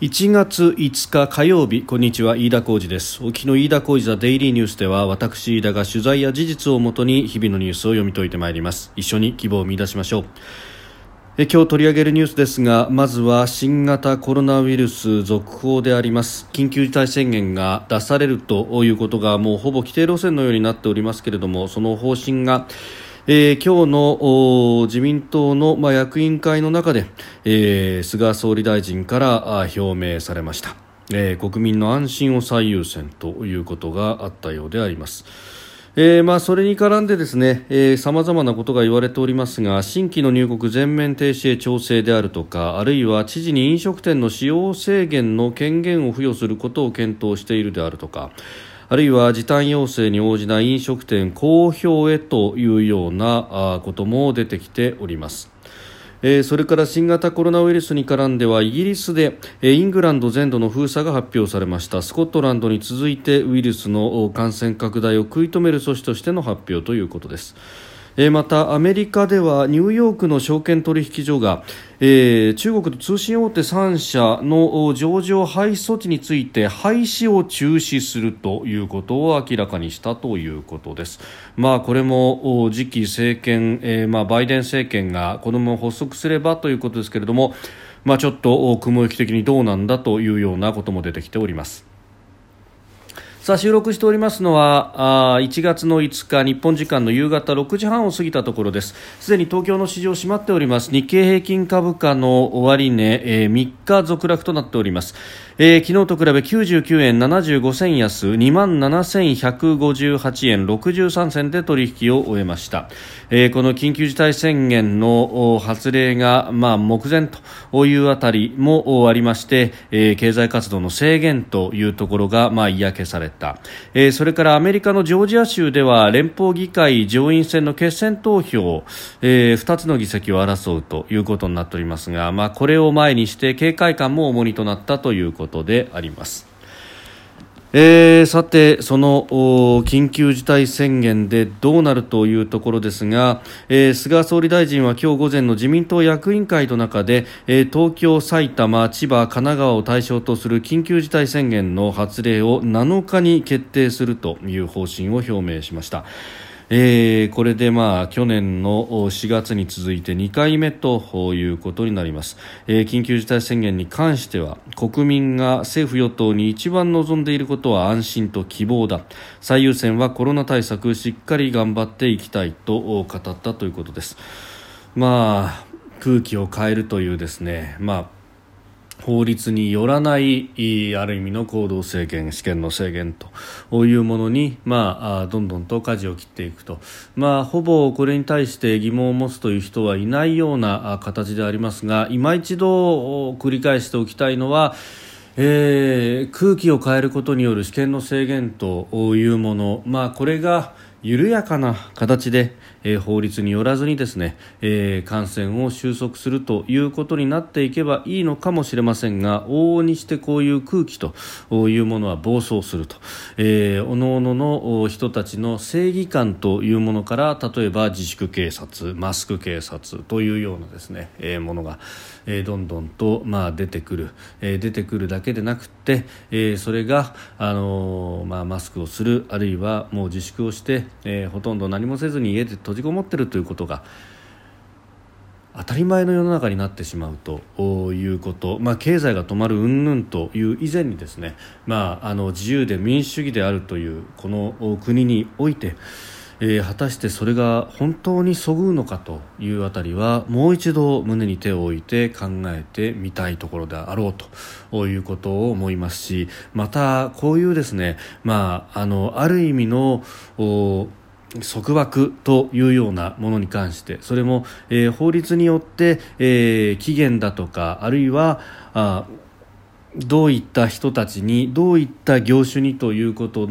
1月5日火曜日こんにちは飯田浩二です。沖の飯田浩二ザデイリーニュースでは私飯田が取材や事実をもとに日々のニュースを読み解いてまいります。一緒に希望を見出しましょう。え今日取り上げるニュースですがまずは新型コロナウイルス続報であります。緊急事態宣言が出されるということがもうほぼ規定路線のようになっておりますけれどもその方針がえー、今日の自民党の、まあ、役員会の中で、えー、菅総理大臣から表明されました、えー、国民の安心を最優先ということがあったようであります。えーまあ、それに絡んでですね、さまざまなことが言われておりますが新規の入国全面停止へ調整であるとかあるいは知事に飲食店の使用制限の権限を付与することを検討しているであるとかあるいは時短要請に応じない飲食店公表へというようなことも出てきております。それから新型コロナウイルスに絡んではイギリスでイングランド全土の封鎖が発表されましたスコットランドに続いてウイルスの感染拡大を食い止める措置としての発表ということです。えまたアメリカではニューヨークの証券取引所が、えー、中国の通信大手3社の上場廃止措置について廃止を中止するということを明らかにしたということです。まあ、これも次期政権、えー、まあ、バイデン政権がこのまま発足すればということですけれども、まあ、ちょっと雲行き的にどうなんだというようなことも出てきております。さあ収録しておりますのはあ1月の5日日本時間の夕方6時半を過ぎたところです。すでに東京の市場閉まっております。日経平均株価の終値、えー、3日続落となっております。えー、昨日と比べ99円75銭安2万7158円63銭で取引を終えました、えー、この緊急事態宣言の発令が、まあ、目前というあたりもありまして、えー、経済活動の制限というところが、まあ、嫌気された、えー、それからアメリカのジョージア州では連邦議会上院選の決選投票、えー、2つの議席を争うということになっておりますが、まあ、これを前にして警戒感も重荷となったということであります。えー、さて、その緊急事態宣言でどうなるというところですが、えー、菅総理大臣は今日午前の自民党役員会の中で、えー、東京、埼玉、千葉、神奈川を対象とする緊急事態宣言の発令を7日に決定するという方針を表明しました。えー、これでまあ去年の4月に続いて2回目ということになります、えー、緊急事態宣言に関しては国民が政府与党に一番望んでいることは安心と希望だ。最優先はコロナ対策しっかり頑張っていきたいと語ったということです。まあ空気を変えるというですねまあ法律によらないある意味の行動制限試験の制限というものに、まあ、どんどんと舵を切っていくと、まあ、ほぼこれに対して疑問を持つという人はいないような形でありますが今一度繰り返しておきたいのはえー、空気を変えることによる試験の制限というもの、まあ、これが緩やかな形で、えー、法律によらずにですね、えー、感染を収束するということになっていけばいいのかもしれませんが往々にしてこういう空気というものは暴走すると、えー、おのおのの人たちの正義感というものから例えば自粛警察マスク警察というようなですね、えー、ものが、えー、どんどんと、まあ、出てくる、えー、出てくるだけでなくて、えー、それが、あの、まあ、マスクをするあるいはもう自粛をしてえ、ほとんど何もせずに家で閉じこもっているということが当たり前の世の中になってしまうということ、まあ、経済が止まる云々という以前にですね、まあ、あの自由で民主主義であるというこの国において、えー、果たしてそれが本当にそぐうのかというあたりはもう一度胸に手を置いて考えてみたいところであろうということを思いますしまたこういうですね、まあ、あのある意味の束縛というようなものに関してそれも、えー、法律によって、えー、期限だとかあるいはあどういった人たちにどういった業種にということ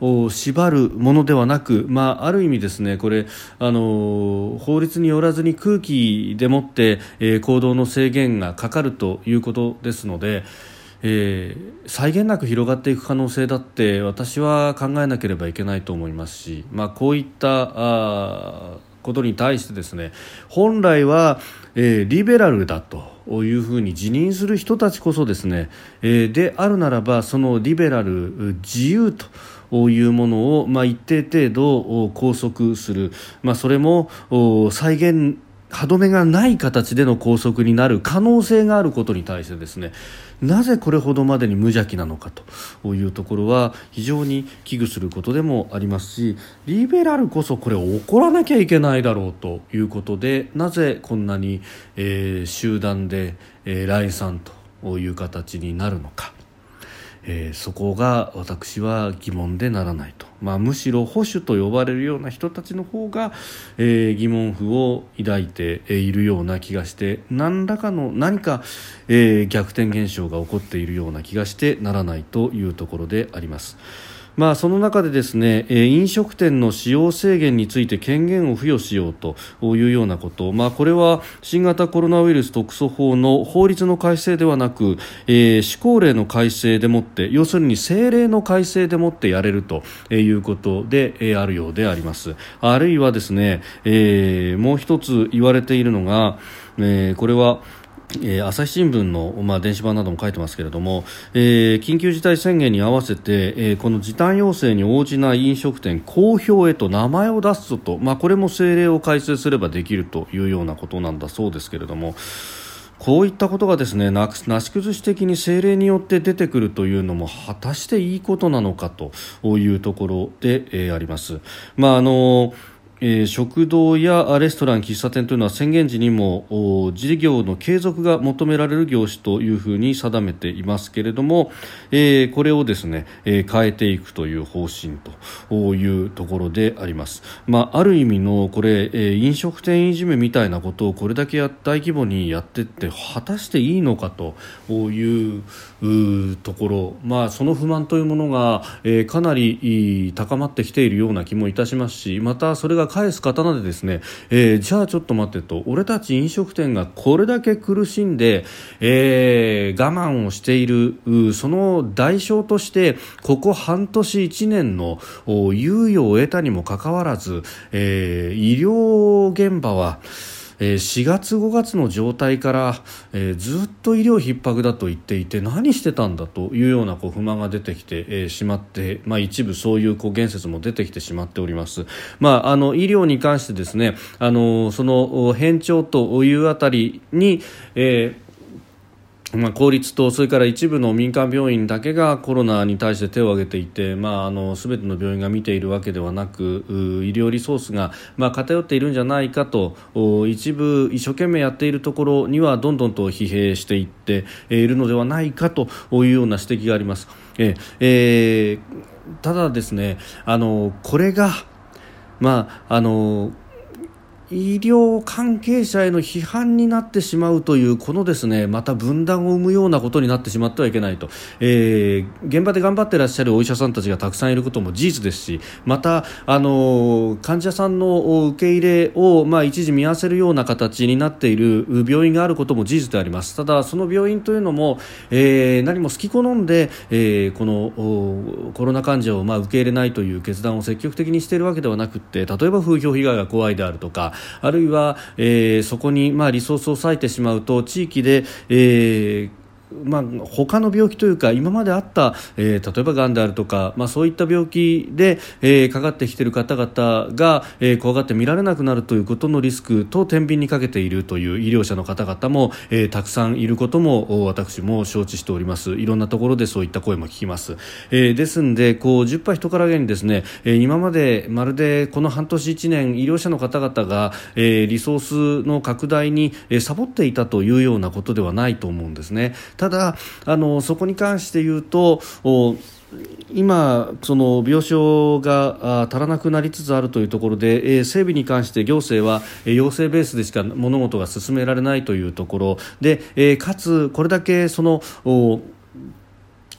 を縛るものではなく、まあ、ある意味ですねこれあの法律によらずに空気でもって、えー、行動の制限がかかるということですので。えー、際限なく広がっていく可能性だって私は考えなければいけないと思いますし、まあ、こういったあことに対してですね本来は、えー、リベラルだというふうに辞任する人たちこそですね、えー、であるならばそのリベラル自由というものを、まあ、一定程度拘束する、まあ、それも再現歯止めがない形での拘束になる可能性があることに対してですねなぜこれほどまでに無邪気なのかというところは非常に危惧することでもありますしリベラルこそこれ起こらなきゃいけないだろうということでなぜこんなに、えー、集団で、えー、来産という形になるのか。えー、そこが私は疑問でならないと、まあ、むしろ保守と呼ばれるような人たちの方が、えー、疑問符を抱いているような気がして何らかの何か、えー、逆転現象が起こっているような気がしてならないというところであります。まあ、その中でですね、え飲食店の使用制限について権限を付与しようというようなこと、まあ、これは新型コロナウイルス特措法の法律の改正ではなく、えー、施行令の改正でもって要するに政令の改正でもってやれるということで、あるようであります。あるいはですね、えー、もう一つ言われているのが、えー、これはえー、朝日新聞の、まあ、電子版なども書いてますけれども、えー、緊急事態宣言に合わせて、えー、この時短要請に応じない飲食店公表へと名前を出すぞと、まあ、これも政令を改正すればできるというようなことなんだそうですけれどもこういったことがですねなし崩し的に政令によって出てくるというのも果たしていいことなのかというところで、えー、あります。まああのーえー、食堂やレストラン、喫茶店というのは宣言時にも事業の継続が求められる業種というふうに定めていますけれども、えー、これをですね、えー、変えていくという方針というところであります。まあ、ある意味のこれ、えー、飲食店いじめみたいなことをこれだけ大規模にやっていって果たしていいのかというところ、まあ、その不満というものが、えー、かなり高まってきているような気もいたしますしまたそれが返す刀でですね、えー、じゃあちょっと待ってと。俺たち飲食店がこれだけ苦しんで、えー、我慢をしているその代償としてここ半年1年の猶予を得たにもかかわらず、えー、医療現場はえ4月、5月の状態から、えずっと医療逼迫だと言っていて何してたんだというようなこう不満が出てきて、えしまって、まあ、一部そういうこう言説も出てきてしまっております。まあ、あの医療に関してですねあのその変調というあたりに、えーまあ、公立とそれから一部の民間病院だけがコロナに対して手を挙げていて、まあ、あの全ての病院が見ているわけではなく医療リソースが、まあ、偏っているんじゃないかと一部一生懸命やっているところにはどんどんと疲弊していっているのではないかというような指摘があります。えー、ただですねあのこれがまああの医療関係者への批判になってしまうというこのですねまた分断を生むようなことになってしまってはいけないと、えー、現場で頑張っていらっしゃるお医者さんたちがたくさんいることも事実ですしまた、あの患者さんの受け入れを、まあ、一時見合わせるような形になっている病院があることも事実であります。ただ、その病院というのも、えー、何も好き好んで、えー、このコロナ患者を、まあ、受け入れないという決断を積極的にしているわけではなくて例えば風評被害が怖いであるとかあるいは、えー、そこに、まあ、リソースを割いてしまうと地域で、えーまあ、他の病気というか今まであった、えー、例えばがんであるとか、まあ、そういった病気で、えー、かかってきている方々が、えー、怖がって見られなくなるということのリスクと天秤にかけているという医療者の方々も、えー、たくさんいることも私も承知しておりますいろんなところでそういった声も聞きます、えー、ですのでこう10波人からげにですね、えー、今までまるでこの半年1年医療者の方々が、えー、リソースの拡大に、えー、サボっていたというようなことではないと思うんですね。ただあのそこに関して言うと今、その病床が足らなくなりつつあるというところで、整備に関して行政は、要請ベースでしか物事が進められないというところ。で、かつ、これだけその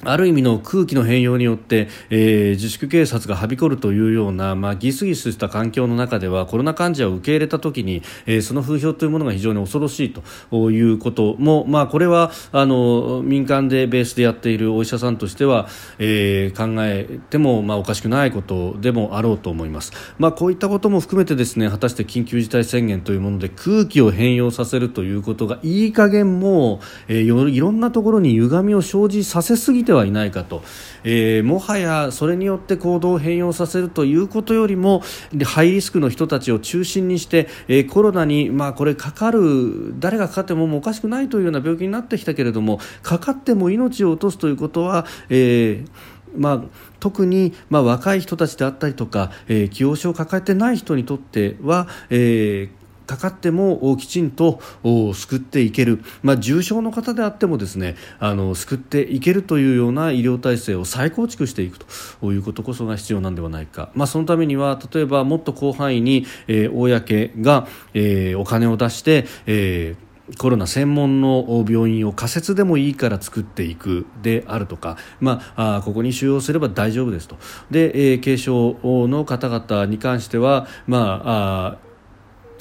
ある意味の空気の変容によって、えー、自粛警察がはびこるというような、まあ、ギスギスした環境の中ではコロナ患者を受け入れたときに、えー、その風評というものが非常に恐ろしいということも、まあ、これはあの民間でベースでやっているお医者さんとしては、えー、考えても、まあ、おかしくないことでもあろうと思います、まあ、こういったことも含めてですね果たして緊急事態宣言というもので空気を変容させるということがいい加減もう、えー、いろんなところに歪みを生じさせすぎてはいないかと、えー、もはやそれによって行動を変容させるということよりもハイリスクの人たちを中心にして、えー、コロナに、まあ、これかかる誰がかかってもおかしくないというような病気になってきたけれどもかかっても命を落とすということは、えーまあ、特に、まあ、若い人たちであったりとか、えー、気を症を抱えていない人にとっては、えーかかってもきちんと救っていける、まあ、重症の方であってもですねあの救っていけるというような医療体制を再構築していくということこそが必要なんではないか、まあ、そのためには例えばもっと広範囲に、えー、公が、えー、お金を出して、えーコロナ専門の病院を仮設でもいいから作っていくであるとか、まあ、あここに収容すれば大丈夫ですと。で、えー、軽症の方々に関しては、まあ、あ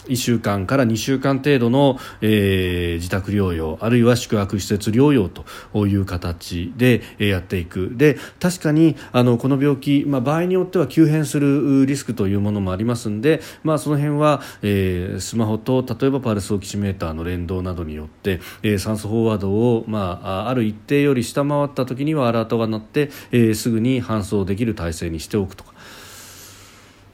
1週間から2週間程度の、えー、自宅療養あるいは宿泊施設療養という形で、やっていく。で確かにあのこの病気、まあ、場合によっては急変するリスクというものもありますので、まあ、その辺は、えー、スマホと例えばパルスオキシメーターの連動などによって、えー、酸素飽和度を、まあ、ある一定より下回った時にはアラートが鳴って、えー、すぐに搬送できる体制にしておくとか。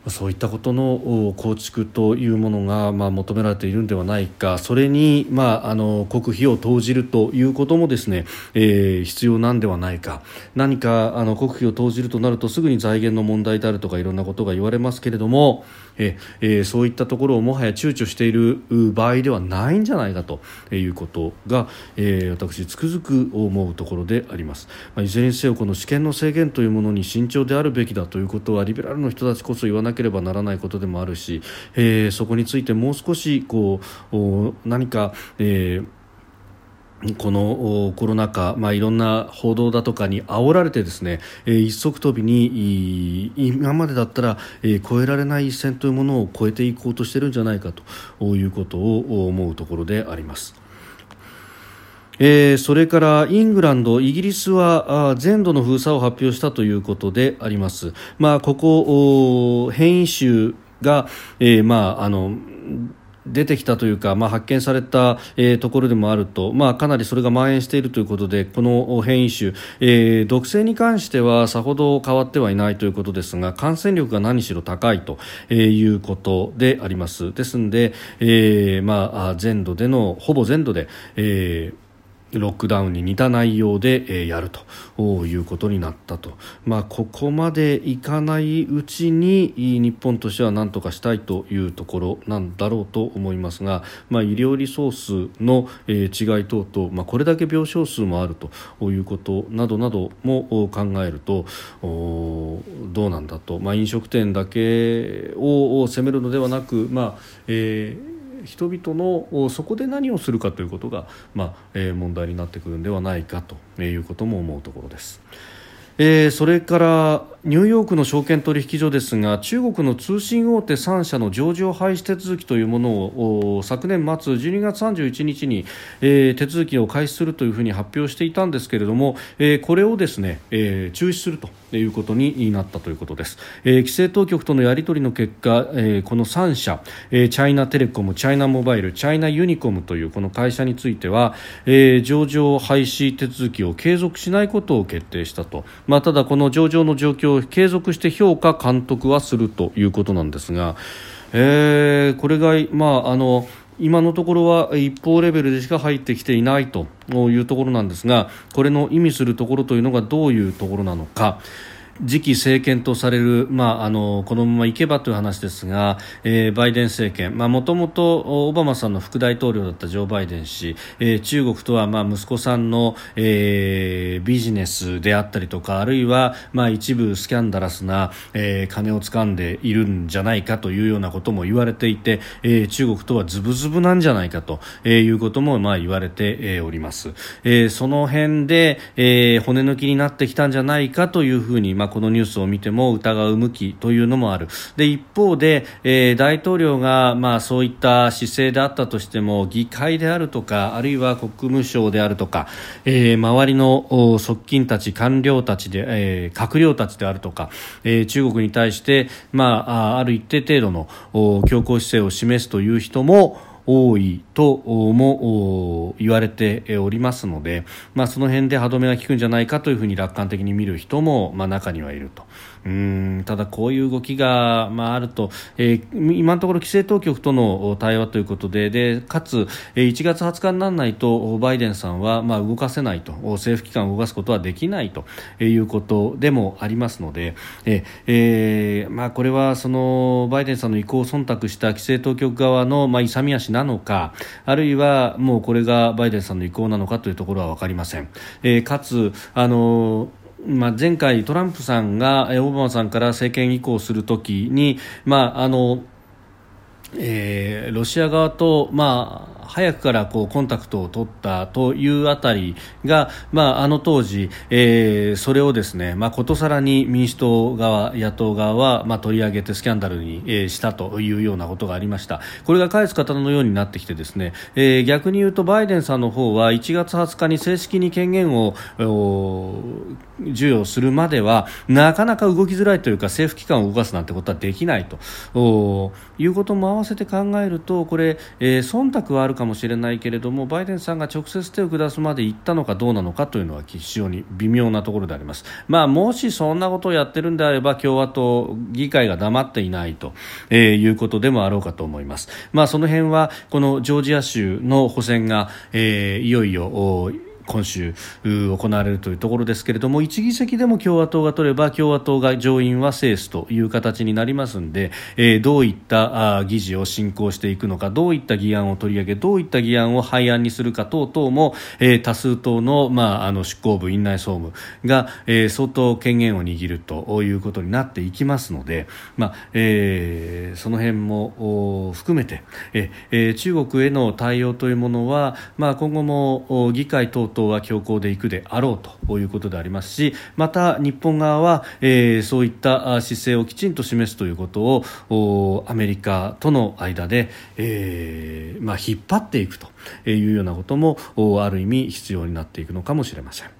そういったことの構築というものが、まあ、求められているのではないか。それに、まあ、あの国費を投じるということもですね、えー、必要なんではないか。何かあの国費を投じるとなるとすぐに財源の問題であるとかいろんなことが言われますけれどもええー、そういったところをもはや躊躇している場合ではないんじゃないかということが、えー、私つくづく思うところであります、まあ、いずれにせよこの試験の制限というものに慎重であるべきだということはリベラルの人たちこそ言わなけければならないことでもあるし、えー、そこについてもう少しこう何か、えーこのコロナ禍、まあ、いろんな報道だとかに煽られてですね、えー、一足飛びに今までだったら、えー、超えられない一線というものを超えていこうとしているんじゃないかということを思うところであります。えー、それからイングランド、イギリスは全土の封鎖を発表したということであります。まあ、ここ変異種が、えー、まああの出てきたというか、まあ、発見された、えー、ところでもあると、まあ、かなりそれが蔓延しているということでこの変異種、えー、毒性に関してはさほど変わってはいないということですが感染力が何しろ高いとえいうことでありますですので、えーまあ、全土でのほぼ全土で、えーロックダウンに似た内容で、え、やると。いうことになったと、まあ、ここまでいかないうちに日本としては何とかしたいというところなんだろうと思いますが、まあ、医療リソースの、え、違い等々、まあ、これだけ病床数もあるということなどなども考えるとどうなんだと、まあ、飲食店だけを責めるのではなく、まあえー人々のそこで何をするかということが、まあえ、問題になってくるんではないかということも思うところです。えー、それからニューヨークの証券取引所ですが中国の通信大手3社の上場廃止手続きというものを昨年末12月31日に、えー、手続きを開始するというふうに発表していたんですけれども、えー、これをですね、えー、中止するということになったということです、えー、規制当局とのやり取りの結果、えー、この3社、えー、チャイナテレコムチャイナモバイルチャイナユニコムというこの会社については、えー、上場廃止手続きを継続しないことを決定したと。まあ、ただ、この上場の状況を継続して評価、監督はするということなんですが、えー、これが、まあ、あの今のところは一方レベルでしか入ってきていないというところなんですがこれの意味するところというのがどういうところなのか。次期政権とされる、まあ、あのこのままいけばという話ですが、えー、バイデン政権もともとオバマさんの副大統領だったジョー・バイデン氏、えー、中国とは、まあ、息子さんの、えー、ビジネスであったりとかあるいは、まあ、一部スキャンダラスな、えー、金を掴んでいるんじゃないかというようなことも言われていて、えー、中国とはズブズブなんじゃないかと、えー、いうことも、まあ、言われて、え、おります、えー、その辺で、えー、骨抜きになってきたんじゃないかというふうに、まあ、このニュースを見ても疑う向きというのもある。で一方で、えー、大統領が、まあ、そういった姿勢であったとしても議会であるとかあるいは国務省であるとか、えー、周りの側近たち官僚たちで、えー、閣僚たちであるとか、えー、中国に対して、まあ、ある一定程度の強硬姿勢を示すという人も多いとも言われておりますので、まあ、その辺で歯止めが効くんじゃないかというふうに楽観的に見る人も、まあ、中にはいると。うんただ、こういう動きが、まあ、あると、えー、今のところ規制当局との対話ということででかつ、1月20日にならないとバイデンさんは、まあ、動かせないと政府機関を動かすことはできないということでもありますので、ええー、まあ、これはそのバイデンさんの意向を忖度した規制当局側の、まあ、勇み足なのかあるいはもうこれがバイデンさんの意向なのかというところは分かりません。えー、かつあのまあ、前回、トランプさんがオバマさんから政権移行するときに、まああのえー、ロシア側と、まあ、早くからこうコンタクトを取ったというあたりが、まあ、あの当時、えー、それをですね、まあ、ことさらに民主党側、野党側は、まあ、取り上げてスキャンダルに、えー、したというようなことがありました。これが返す方のようになってきてですね、えー、逆に言うとバイデンさんの方は1月20日に正式に権限を授与するまではなかなか動きづらいというか政府機関を動かすなんてことはできないということも合わせて考えるとこれ、えー、忖度はあるかもしれないけれどもバイデンさんが直接手を下すまで行ったのかどうなのかというのは非常に微妙なところであります。まあ、もしそんなことをやってるんであれば共和党議会が黙っていないと、えー、いうことでもあろうかと思います。まあ、その辺はこのジョージア州の補選が、えー、いよいよ今週行われるというところですけれども1議席でも共和党が取れば共和党が上院は制すという形になりますので、えー、どういった議事を進行していくのかどういった議案を取り上げどういった議案を廃案にするか等々も、えー、多数党の,、まあ、あの執行部院内総務が、えー、相当権限を握るということになっていきますので、まあえー、その辺も含めて、えー、中国への対応というものは、まあ、今後も議会等々党は強硬でいくであろうということでありますしまた日本側は、えー、そういった姿勢をきちんと示すということをアメリカとの間で、えーまあ、引っ張っていくというようなこともある意味必要になっていくのかもしれません。